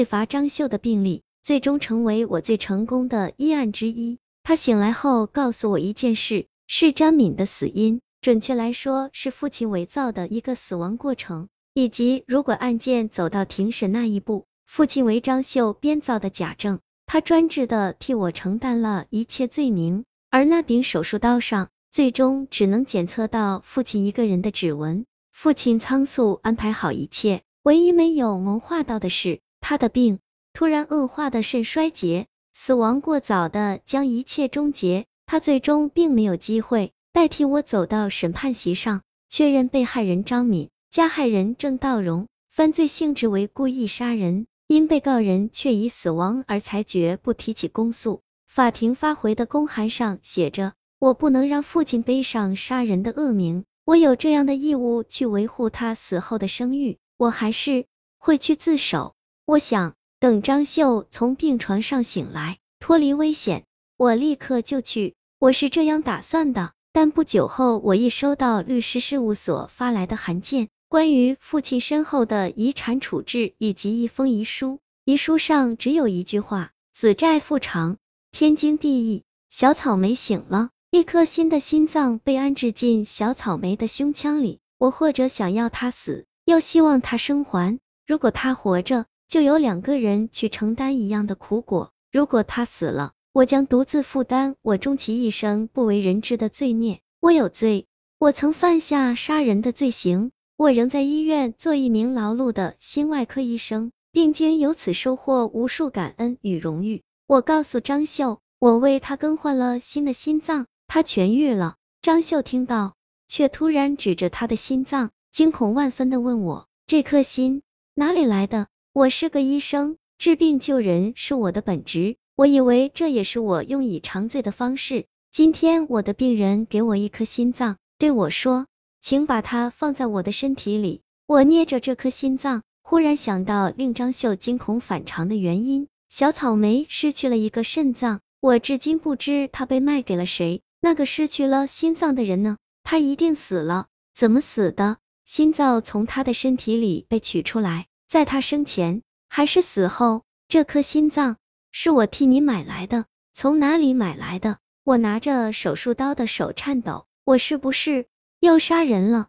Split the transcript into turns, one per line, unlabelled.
会罚张秀的病例，最终成为我最成功的医案之一。他醒来后告诉我一件事，是张敏的死因，准确来说是父亲伪造的一个死亡过程，以及如果案件走到庭审那一步，父亲为张秀编造的假证，他专制的替我承担了一切罪名。而那柄手术刀上，最终只能检测到父亲一个人的指纹。父亲仓促安排好一切，唯一没有谋划到的是，他的病突然恶化的肾衰竭。死亡过早的将一切终结，他最终并没有机会代替我走到审判席上，确认被害人张敏、加害人郑道荣犯罪性质为故意杀人，因被告人却已死亡而裁决不提起公诉。法庭发回的公函上写着：“我不能让父亲背上杀人的恶名，我有这样的义务去维护他死后的声誉，我还是会去自首。”我想。等张秀从病床上醒来，脱离危险，我立刻就去。我是这样打算的。但不久后，我一收到律师事务所发来的函件，关于父亲身后的遗产处置以及一封遗书。遗书上只有一句话：子债父偿，天经地义。小草莓醒了，一颗新的心脏被安置进小草莓的胸腔里。我或者想要他死，又希望他生还。如果他活着。就有两个人去承担一样的苦果。如果他死了，我将独自负担我终其一生不为人知的罪孽。我有罪，我曾犯下杀人的罪行。我仍在医院做一名劳碌的心外科医生，并经由此收获无数感恩与荣誉。我告诉张秀，我为他更换了新的心脏，他痊愈了。张秀听到，却突然指着他的心脏，惊恐万分的问我：这颗心哪里来的？我是个医生，治病救人是我的本职。我以为这也是我用以偿罪的方式。今天我的病人给我一颗心脏，对我说：“请把它放在我的身体里。”我捏着这颗心脏，忽然想到令张秀惊恐反常的原因：小草莓失去了一个肾脏，我至今不知他被卖给了谁。那个失去了心脏的人呢？他一定死了。怎么死的？心脏从他的身体里被取出来。在他生前还是死后，这颗心脏是我替你买来的。从哪里买来的？我拿着手术刀的手颤抖。我是不是又杀人了？